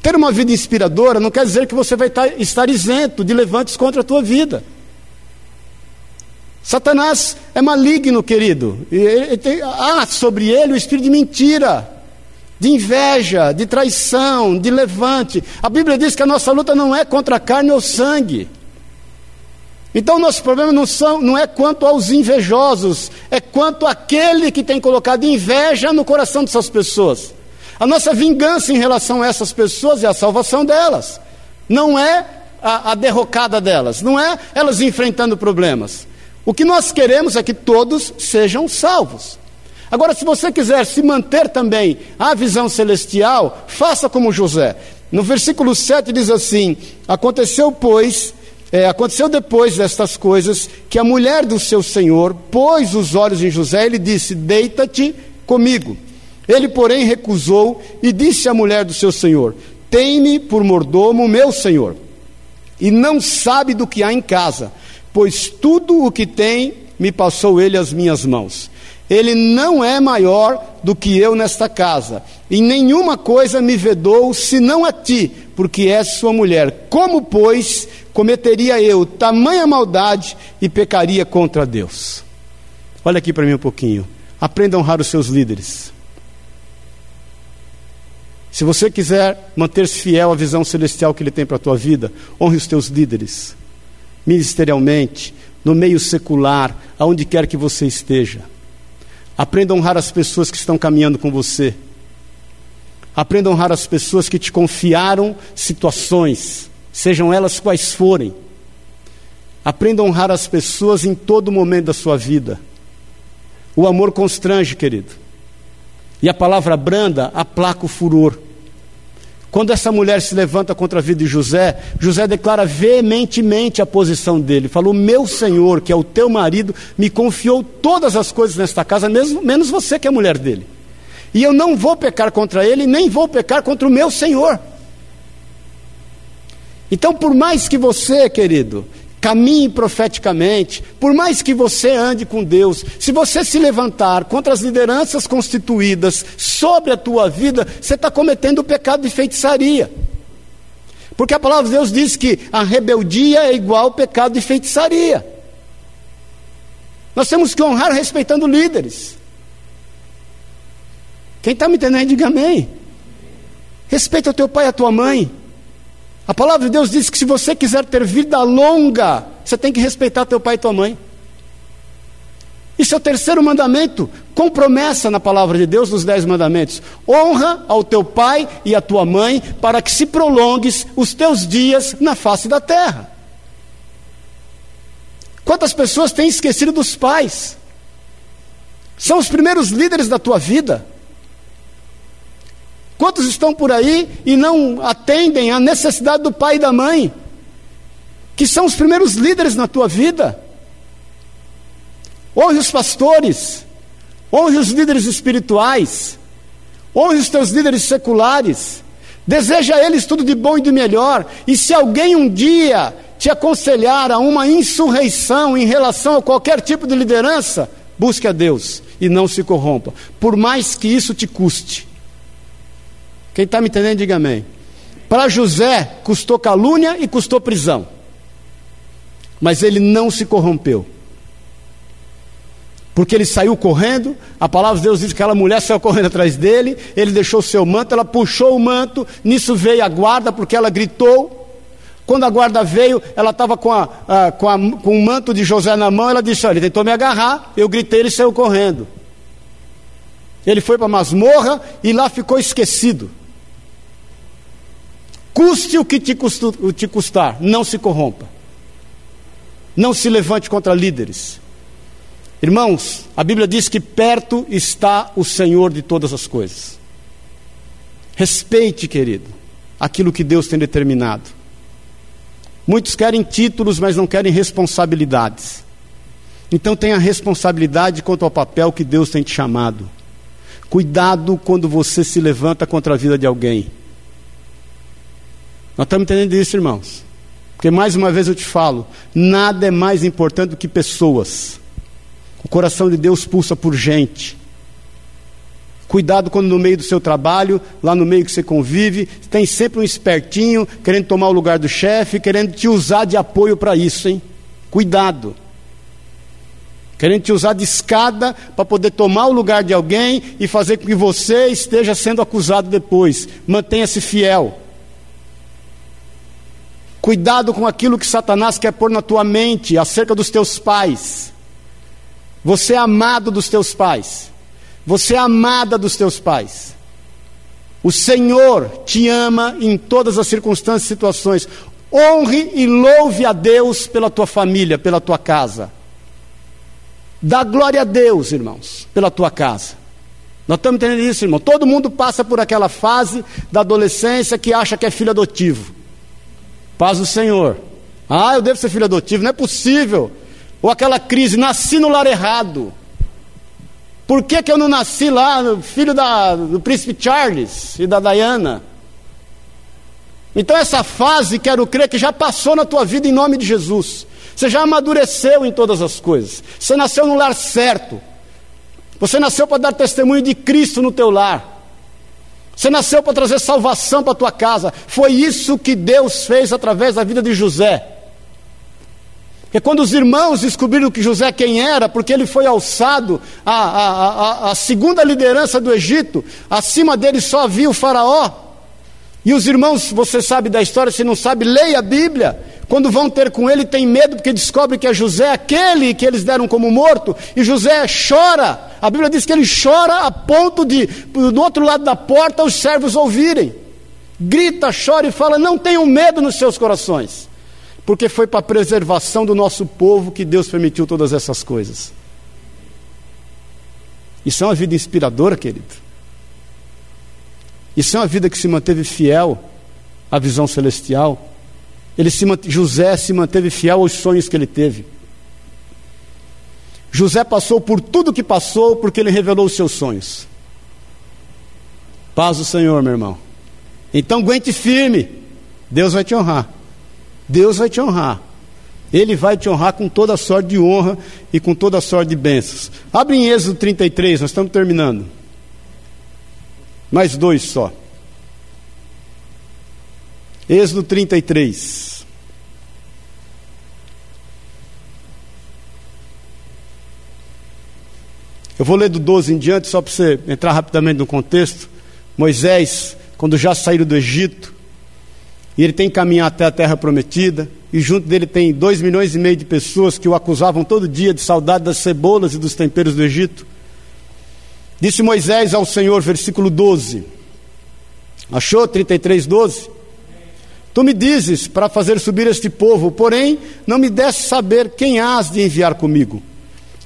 Ter uma vida inspiradora não quer dizer que você vai estar isento de levantes contra a tua vida. Satanás é maligno, querido. há sobre ele o espírito de mentira, de inveja, de traição, de levante. A Bíblia diz que a nossa luta não é contra a carne ou sangue então, nosso problema não, são, não é quanto aos invejosos, é quanto àquele que tem colocado inveja no coração dessas pessoas. A nossa vingança em relação a essas pessoas é a salvação delas, não é a, a derrocada delas, não é elas enfrentando problemas. O que nós queremos é que todos sejam salvos. Agora, se você quiser se manter também a visão celestial, faça como José. No versículo 7 diz assim: Aconteceu, pois, é, aconteceu depois destas coisas que a mulher do seu senhor pôs os olhos em José e lhe disse: Deita-te comigo. Ele, porém, recusou e disse à mulher do seu senhor: Tem-me por mordomo, meu senhor, e não sabe do que há em casa, pois tudo o que tem me passou ele às minhas mãos. Ele não é maior do que eu nesta casa, e nenhuma coisa me vedou senão a ti, porque és sua mulher. Como, pois, cometeria eu tamanha maldade e pecaria contra Deus? Olha aqui para mim um pouquinho. Aprenda a honrar os seus líderes. Se você quiser manter-se fiel à visão celestial que Ele tem para a tua vida, honre os teus líderes, ministerialmente, no meio secular, aonde quer que você esteja. Aprenda a honrar as pessoas que estão caminhando com você. Aprenda a honrar as pessoas que te confiaram situações, sejam elas quais forem. Aprenda a honrar as pessoas em todo momento da sua vida. O amor constrange, querido. E a palavra branda aplaca o furor. Quando essa mulher se levanta contra a vida de José, José declara veementemente a posição dele. Falou: Meu senhor, que é o teu marido, me confiou todas as coisas nesta casa, mesmo, menos você que é a mulher dele. E eu não vou pecar contra ele, nem vou pecar contra o meu senhor. Então, por mais que você, querido, caminhe profeticamente, por mais que você ande com Deus, se você se levantar contra as lideranças constituídas sobre a tua vida, você está cometendo o pecado de feitiçaria. Porque a palavra de Deus diz que a rebeldia é igual ao pecado de feitiçaria. Nós temos que honrar respeitando líderes. Quem está me entendendo, diga amém. Respeita o teu pai e a tua mãe. A palavra de Deus diz que se você quiser ter vida longa, você tem que respeitar teu pai e tua mãe. Isso é o terceiro mandamento, com promessa na palavra de Deus nos dez mandamentos. Honra ao teu pai e à tua mãe, para que se prolongues os teus dias na face da terra. Quantas pessoas têm esquecido dos pais? São os primeiros líderes da tua vida. Quantos estão por aí e não atendem à necessidade do pai e da mãe, que são os primeiros líderes na tua vida? Honre os pastores, honre os líderes espirituais, honre os teus líderes seculares, deseja a eles tudo de bom e de melhor, e se alguém um dia te aconselhar a uma insurreição em relação a qualquer tipo de liderança, busque a Deus e não se corrompa, por mais que isso te custe. Quem está me entendendo, diga amém. Para José, custou calúnia e custou prisão. Mas ele não se corrompeu. Porque ele saiu correndo, a palavra de Deus diz que aquela mulher saiu correndo atrás dele, ele deixou o seu manto, ela puxou o manto, nisso veio a guarda, porque ela gritou. Quando a guarda veio, ela estava com, a, a, com, a, com o manto de José na mão, ela disse: Olha, ele tentou me agarrar, eu gritei, ele saiu correndo. Ele foi para a masmorra e lá ficou esquecido. Custe o que te, te custar, não se corrompa. Não se levante contra líderes. Irmãos, a Bíblia diz que perto está o Senhor de todas as coisas. Respeite, querido, aquilo que Deus tem determinado. Muitos querem títulos, mas não querem responsabilidades. Então tenha responsabilidade quanto ao papel que Deus tem te chamado. Cuidado quando você se levanta contra a vida de alguém. Nós estamos entendendo isso, irmãos. Porque mais uma vez eu te falo: nada é mais importante do que pessoas. O coração de Deus pulsa por gente. Cuidado quando no meio do seu trabalho, lá no meio que você convive, tem sempre um espertinho querendo tomar o lugar do chefe, querendo te usar de apoio para isso, hein? Cuidado. Querendo te usar de escada para poder tomar o lugar de alguém e fazer com que você esteja sendo acusado depois. Mantenha-se fiel. Cuidado com aquilo que Satanás quer pôr na tua mente acerca dos teus pais. Você é amado dos teus pais. Você é amada dos teus pais. O Senhor te ama em todas as circunstâncias e situações. Honre e louve a Deus pela tua família, pela tua casa. Dá glória a Deus, irmãos, pela tua casa. Nós estamos entendendo isso, irmão. Todo mundo passa por aquela fase da adolescência que acha que é filho adotivo. Paz do Senhor. Ah, eu devo ser filho adotivo, não é possível. Ou aquela crise, nasci no lar errado. Por que, que eu não nasci lá, filho da, do príncipe Charles e da Diana? Então essa fase, quero crer, que já passou na tua vida em nome de Jesus. Você já amadureceu em todas as coisas. Você nasceu no lar certo. Você nasceu para dar testemunho de Cristo no teu lar. Você nasceu para trazer salvação para a tua casa. Foi isso que Deus fez através da vida de José. Porque quando os irmãos descobriram que José quem era, porque ele foi alçado à, à, à, à segunda liderança do Egito, acima dele só havia o faraó. E os irmãos, você sabe da história, se não sabe, leia a Bíblia. Quando vão ter com ele, tem medo porque descobre que é José aquele que eles deram como morto, e José chora. A Bíblia diz que ele chora a ponto de, do outro lado da porta, os servos ouvirem. Grita, chora e fala: Não tenham medo nos seus corações, porque foi para a preservação do nosso povo que Deus permitiu todas essas coisas. Isso é uma vida inspiradora, querido. Isso é uma vida que se manteve fiel à visão celestial. Ele se, José se manteve fiel aos sonhos que ele teve. José passou por tudo que passou porque ele revelou os seus sonhos. Paz do Senhor, meu irmão. Então aguente firme. Deus vai te honrar. Deus vai te honrar. Ele vai te honrar com toda a sorte de honra e com toda a sorte de bênçãos. Abre em Êxodo 33, nós estamos terminando. Mais dois só. Êxodo 33. Eu vou ler do 12 em diante, só para você entrar rapidamente no contexto. Moisés, quando já saíram do Egito, e ele tem que caminhar até a terra prometida, e junto dele tem dois milhões e meio de pessoas que o acusavam todo dia de saudade das cebolas e dos temperos do Egito. Disse Moisés ao Senhor, versículo 12. Achou 33, 12? Tu me dizes para fazer subir este povo, porém não me deste saber quem hás de enviar comigo.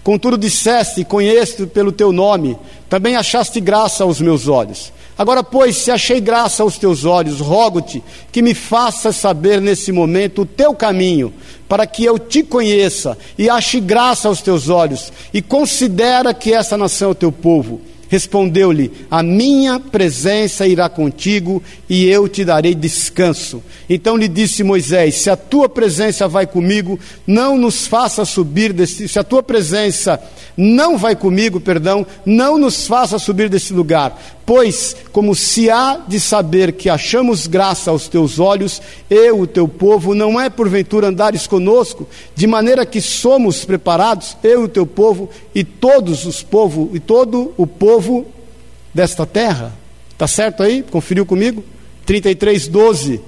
Contudo disseste, conheço pelo teu nome, também achaste graça aos meus olhos. Agora, pois, se achei graça aos teus olhos, rogo-te que me faças saber nesse momento o teu caminho, para que eu te conheça e ache graça aos teus olhos, e considera que essa nação é o teu povo. Respondeu-lhe: A minha presença irá contigo e eu te darei descanso. Então lhe disse Moisés: Se a tua presença vai comigo, não nos faça subir desse. Se a tua presença não vai comigo, perdão, não nos faça subir desse lugar. Pois, como se há de saber que achamos graça aos teus olhos, eu, o teu povo, não é porventura andares conosco, de maneira que somos preparados, eu, o teu povo, e todos os povos, e todo o povo desta terra. Está certo aí? Conferiu comigo? 33, 12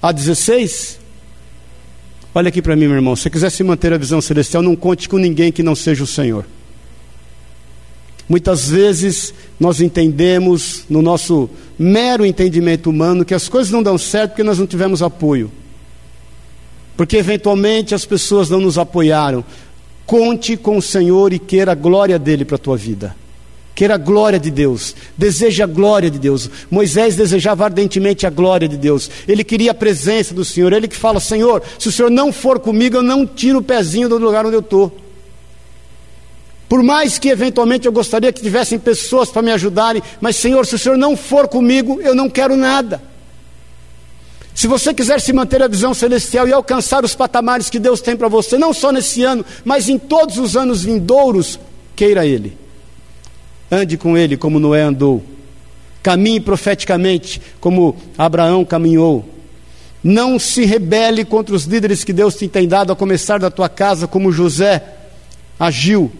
a 16. Olha aqui para mim, meu irmão. Se quiser se manter a visão celestial, não conte com ninguém que não seja o Senhor. Muitas vezes nós entendemos, no nosso mero entendimento humano, que as coisas não dão certo porque nós não tivemos apoio. Porque eventualmente as pessoas não nos apoiaram. Conte com o Senhor e queira a glória dele para a tua vida. Queira a glória de Deus, deseja a glória de Deus. Moisés desejava ardentemente a glória de Deus, ele queria a presença do Senhor. Ele que fala: Senhor, se o Senhor não for comigo, eu não tiro o pezinho do lugar onde eu estou. Por mais que eventualmente eu gostaria que tivessem pessoas para me ajudarem, mas Senhor, se o Senhor não for comigo, eu não quero nada. Se você quiser se manter a visão celestial e alcançar os patamares que Deus tem para você, não só nesse ano, mas em todos os anos vindouros, queira Ele. Ande com Ele como Noé andou. Caminhe profeticamente como Abraão caminhou. Não se rebele contra os líderes que Deus te tem dado, a começar da tua casa, como José agiu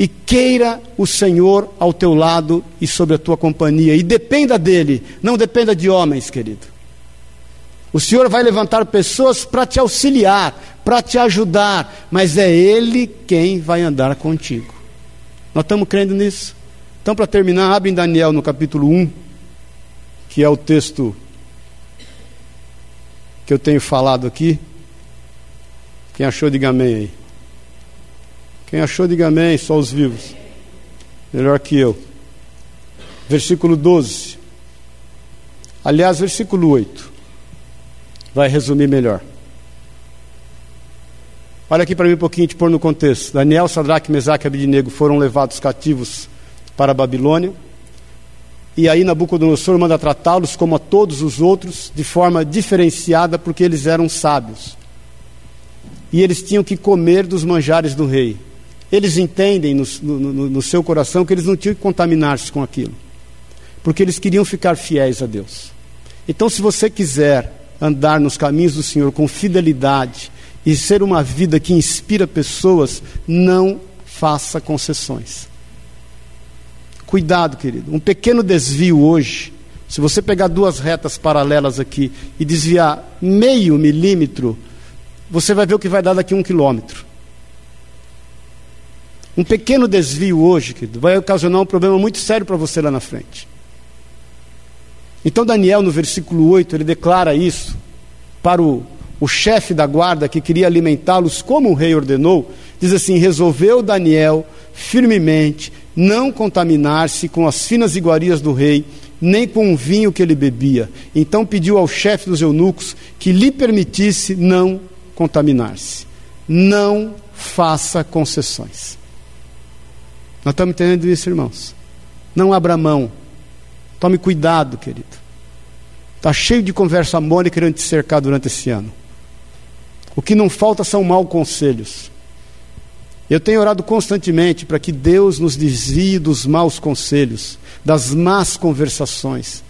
e queira o Senhor ao teu lado e sobre a tua companhia, e dependa dele, não dependa de homens, querido. O Senhor vai levantar pessoas para te auxiliar, para te ajudar, mas é Ele quem vai andar contigo. Nós estamos crendo nisso. Então, para terminar, abre em Daniel no capítulo 1, que é o texto que eu tenho falado aqui. Quem achou, diga amém aí. Quem achou, diga amém, só os vivos. Melhor que eu. Versículo 12. Aliás, versículo 8. Vai resumir melhor. Olha aqui para mim um pouquinho, te pôr no contexto. Daniel, Sadraque, Mesaque e Abidinego foram levados cativos para a Babilônia. E aí Nabucodonosor manda tratá-los como a todos os outros, de forma diferenciada, porque eles eram sábios. E eles tinham que comer dos manjares do rei. Eles entendem no, no, no seu coração que eles não tinham que contaminar-se com aquilo, porque eles queriam ficar fiéis a Deus. Então, se você quiser andar nos caminhos do Senhor com fidelidade e ser uma vida que inspira pessoas, não faça concessões. Cuidado, querido. Um pequeno desvio hoje, se você pegar duas retas paralelas aqui e desviar meio milímetro, você vai ver o que vai dar daqui a um quilômetro. Um pequeno desvio hoje, querido, vai ocasionar um problema muito sério para você lá na frente. Então, Daniel, no versículo 8, ele declara isso para o, o chefe da guarda que queria alimentá-los como o rei ordenou. Diz assim: Resolveu Daniel firmemente não contaminar-se com as finas iguarias do rei, nem com o vinho que ele bebia. Então pediu ao chefe dos eunucos que lhe permitisse não contaminar-se. Não faça concessões. Nós estamos entendendo isso, irmãos. Não abra mão. Tome cuidado, querido. Está cheio de conversa mole querendo te cercar durante esse ano. O que não falta são maus conselhos. Eu tenho orado constantemente para que Deus nos desvie dos maus conselhos, das más conversações.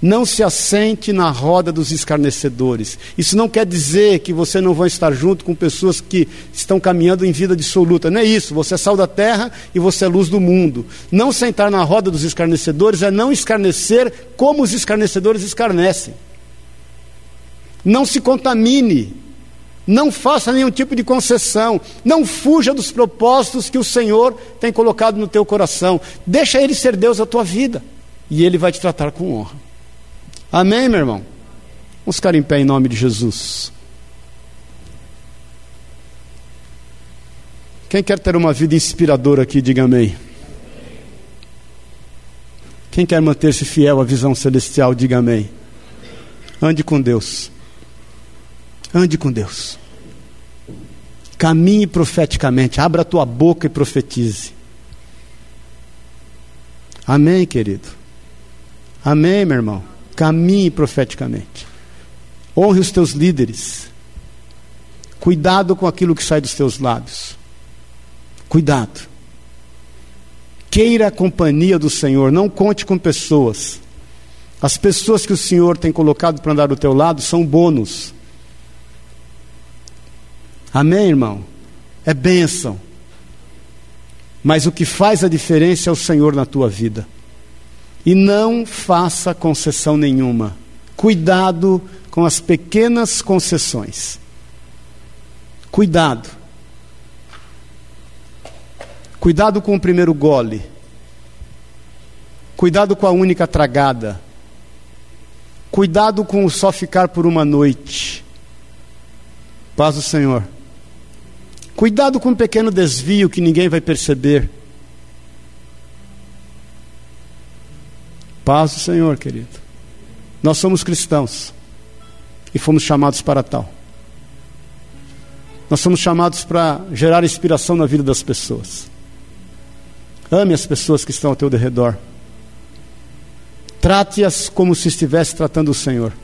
Não se assente na roda dos escarnecedores. Isso não quer dizer que você não vai estar junto com pessoas que estão caminhando em vida dissoluta. Não é isso. Você é sal da terra e você é luz do mundo. Não sentar na roda dos escarnecedores é não escarnecer como os escarnecedores escarnecem. Não se contamine. Não faça nenhum tipo de concessão. Não fuja dos propósitos que o Senhor tem colocado no teu coração. Deixa Ele ser Deus da tua vida. E Ele vai te tratar com honra. Amém, meu irmão? Vamos ficar em pé em nome de Jesus. Quem quer ter uma vida inspiradora aqui, diga amém. Quem quer manter-se fiel à visão celestial, diga amém. Ande com Deus. Ande com Deus. Caminhe profeticamente. Abra tua boca e profetize. Amém, querido. Amém, meu irmão. Caminhe profeticamente. Honre os teus líderes. Cuidado com aquilo que sai dos teus lábios. Cuidado. Queira a companhia do Senhor, não conte com pessoas. As pessoas que o Senhor tem colocado para andar do teu lado são bônus. Amém, irmão? É bênção. Mas o que faz a diferença é o Senhor na tua vida. E não faça concessão nenhuma. Cuidado com as pequenas concessões. Cuidado. Cuidado com o primeiro gole. Cuidado com a única tragada. Cuidado com o só ficar por uma noite. Paz do Senhor. Cuidado com um pequeno desvio que ninguém vai perceber. Paz do Senhor, querido. Nós somos cristãos e fomos chamados para tal. Nós somos chamados para gerar inspiração na vida das pessoas. Ame as pessoas que estão ao teu redor. Trate-as como se estivesse tratando o Senhor.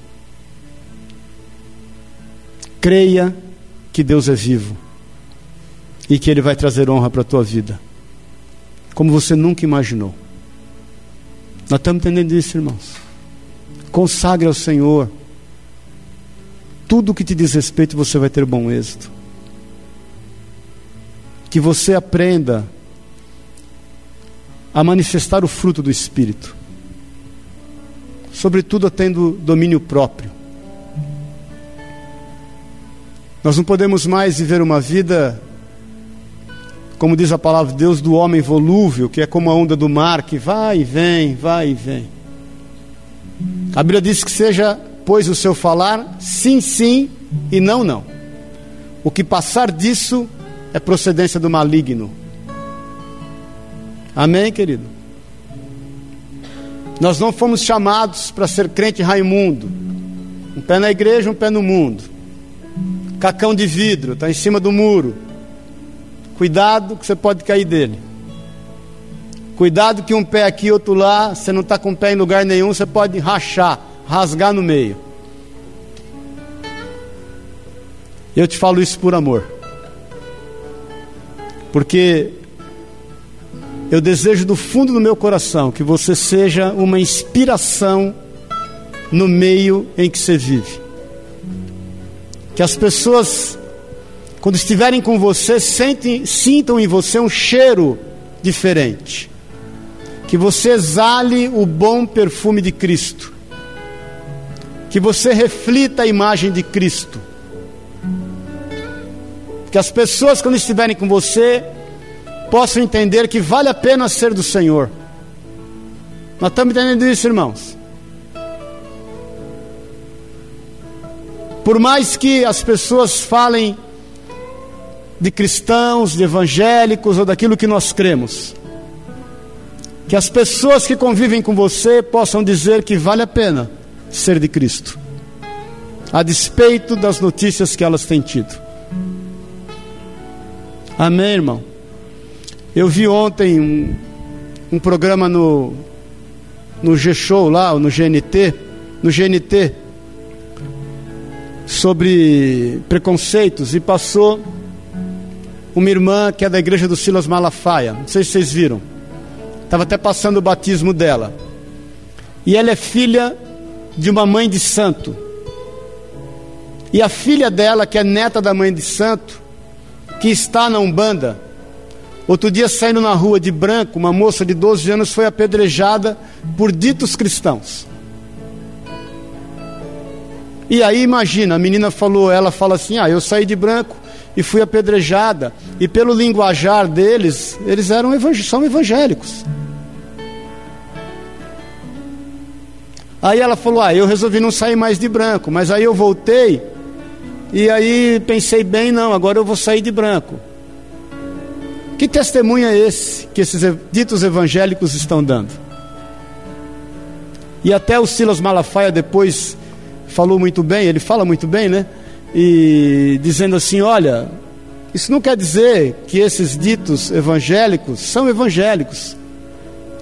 Creia que Deus é vivo e que Ele vai trazer honra para a tua vida, como você nunca imaginou. Nós estamos entendendo isso, irmãos. Consagre ao Senhor. Tudo que te diz respeito, você vai ter bom êxito. Que você aprenda a manifestar o fruto do Espírito. Sobretudo tendo domínio próprio. Nós não podemos mais viver uma vida como diz a palavra de Deus, do homem volúvel, que é como a onda do mar, que vai e vem, vai e vem. A Bíblia diz que seja, pois, o seu falar sim, sim e não, não. O que passar disso é procedência do maligno. Amém, querido? Nós não fomos chamados para ser crente Raimundo. Um pé na igreja, um pé no mundo. Cacão de vidro, está em cima do muro. Cuidado que você pode cair dele. Cuidado que um pé aqui, outro lá, você não está com o pé em lugar nenhum, você pode rachar, rasgar no meio. Eu te falo isso por amor. Porque eu desejo do fundo do meu coração que você seja uma inspiração no meio em que você vive. Que as pessoas quando estiverem com você, sentem, sintam em você um cheiro diferente. Que você exale o bom perfume de Cristo. Que você reflita a imagem de Cristo. Que as pessoas, quando estiverem com você, possam entender que vale a pena ser do Senhor. Nós estamos entendendo isso, irmãos. Por mais que as pessoas falem de cristãos, de evangélicos ou daquilo que nós cremos. Que as pessoas que convivem com você possam dizer que vale a pena ser de Cristo, a despeito das notícias que elas têm tido. Amém, irmão? Eu vi ontem um, um programa no, no G-Show lá, no GNT, no GNT, sobre preconceitos e passou uma irmã que é da igreja do Silas Malafaia. Não sei se vocês viram. Estava até passando o batismo dela. E ela é filha de uma mãe de santo. E a filha dela, que é neta da mãe de santo, que está na Umbanda, outro dia saindo na rua de branco, uma moça de 12 anos foi apedrejada por ditos cristãos. E aí imagina, a menina falou, ela fala assim: "Ah, eu saí de branco e fui apedrejada". E pelo linguajar deles, eles eram são evangélicos. Aí ela falou: "Ah, eu resolvi não sair mais de branco, mas aí eu voltei e aí pensei bem, não, agora eu vou sair de branco". Que testemunho é esse que esses ditos evangélicos estão dando? E até o Silas Malafaia depois falou muito bem, ele fala muito bem, né? E dizendo assim: olha, isso não quer dizer que esses ditos evangélicos são evangélicos.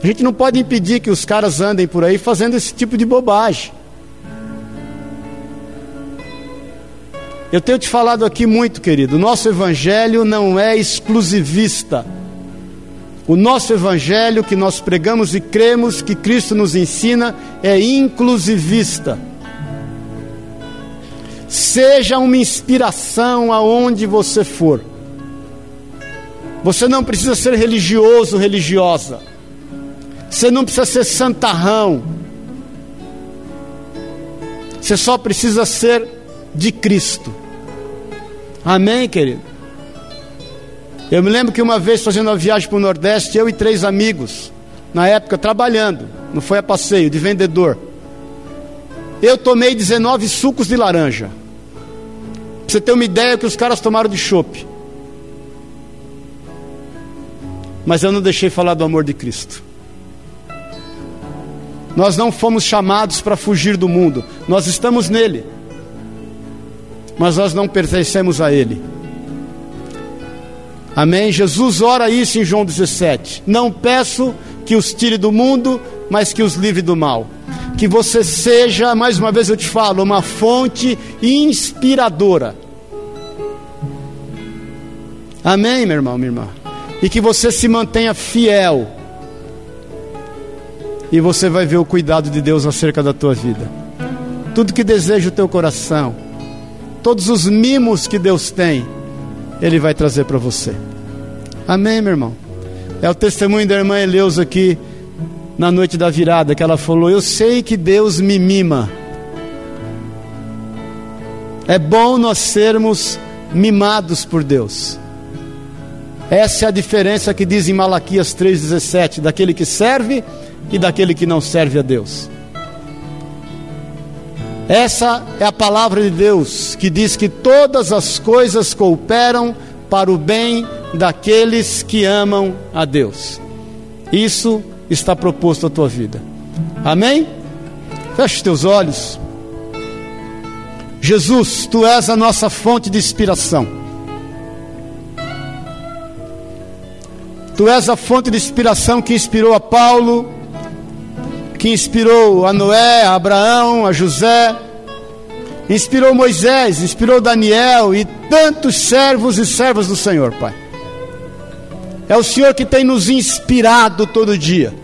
A gente não pode impedir que os caras andem por aí fazendo esse tipo de bobagem. Eu tenho te falado aqui muito, querido, o nosso evangelho não é exclusivista. O nosso evangelho que nós pregamos e cremos que Cristo nos ensina é inclusivista. Seja uma inspiração aonde você for. Você não precisa ser religioso, religiosa. Você não precisa ser santarrão. Você só precisa ser de Cristo. Amém, querido? Eu me lembro que uma vez fazendo uma viagem para o Nordeste, eu e três amigos, na época trabalhando, não foi a passeio, de vendedor. Eu tomei 19 sucos de laranja você ter uma ideia que os caras tomaram de chope. Mas eu não deixei falar do amor de Cristo. Nós não fomos chamados para fugir do mundo, nós estamos nele, mas nós não pertencemos a ele. Amém? Jesus ora isso em João 17: Não peço que os tire do mundo, mas que os livre do mal. Que você seja, mais uma vez eu te falo, uma fonte inspiradora Amém, meu irmão, minha irmã? E que você se mantenha fiel. E você vai ver o cuidado de Deus acerca da tua vida. Tudo que deseja o teu coração, todos os mimos que Deus tem, Ele vai trazer para você. Amém, meu irmão? É o testemunho da irmã Eleusa aqui na noite da virada, que ela falou: Eu sei que Deus me mima. É bom nós sermos mimados por Deus. Essa é a diferença que diz em Malaquias 3,17: daquele que serve e daquele que não serve a Deus. Essa é a palavra de Deus que diz que todas as coisas cooperam para o bem daqueles que amam a Deus. Isso está proposto à tua vida. Amém? Feche os teus olhos. Jesus, tu és a nossa fonte de inspiração. Tu és a fonte de inspiração que inspirou a Paulo, que inspirou a Noé, a Abraão, a José, inspirou Moisés, inspirou Daniel e tantos servos e servas do Senhor, Pai. É o Senhor que tem nos inspirado todo dia,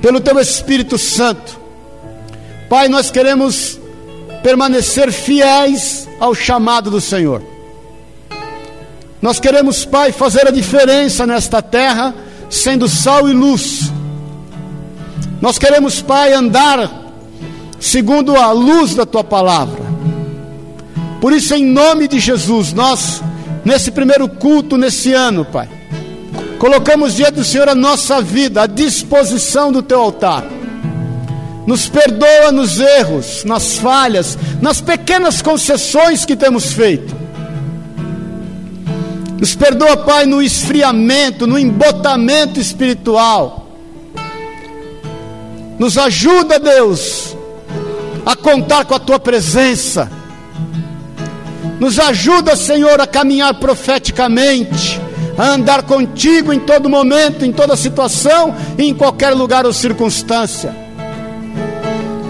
pelo Teu Espírito Santo. Pai, nós queremos permanecer fiéis ao chamado do Senhor. Nós queremos, Pai, fazer a diferença nesta terra, sendo sal e luz. Nós queremos, Pai, andar segundo a luz da tua palavra. Por isso, em nome de Jesus, nós, nesse primeiro culto, nesse ano, Pai, colocamos diante do Senhor a nossa vida, à disposição do teu altar. Nos perdoa nos erros, nas falhas, nas pequenas concessões que temos feito. Nos perdoa, Pai, no esfriamento, no embotamento espiritual. Nos ajuda, Deus, a contar com a tua presença. Nos ajuda, Senhor, a caminhar profeticamente, a andar contigo em todo momento, em toda situação e em qualquer lugar ou circunstância.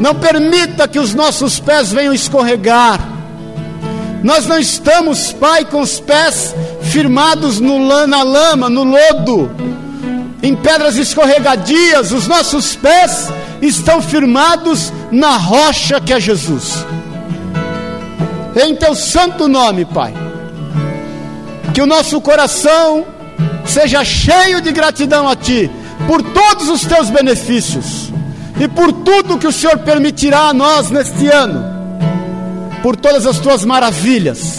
Não permita que os nossos pés venham escorregar Nós não estamos, Pai, com os pés firmados no, na lama, no lodo, em pedras escorregadias, os nossos pés estão firmados na rocha que é Jesus. Em teu santo nome, Pai, que o nosso coração seja cheio de gratidão a Ti por todos os teus benefícios e por tudo que o Senhor permitirá a nós neste ano, por todas as tuas maravilhas,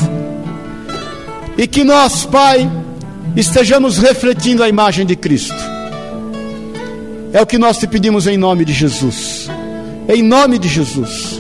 e que nós, Pai, estejamos refletindo a imagem de Cristo. É o que nós te pedimos em nome de Jesus. Em nome de Jesus.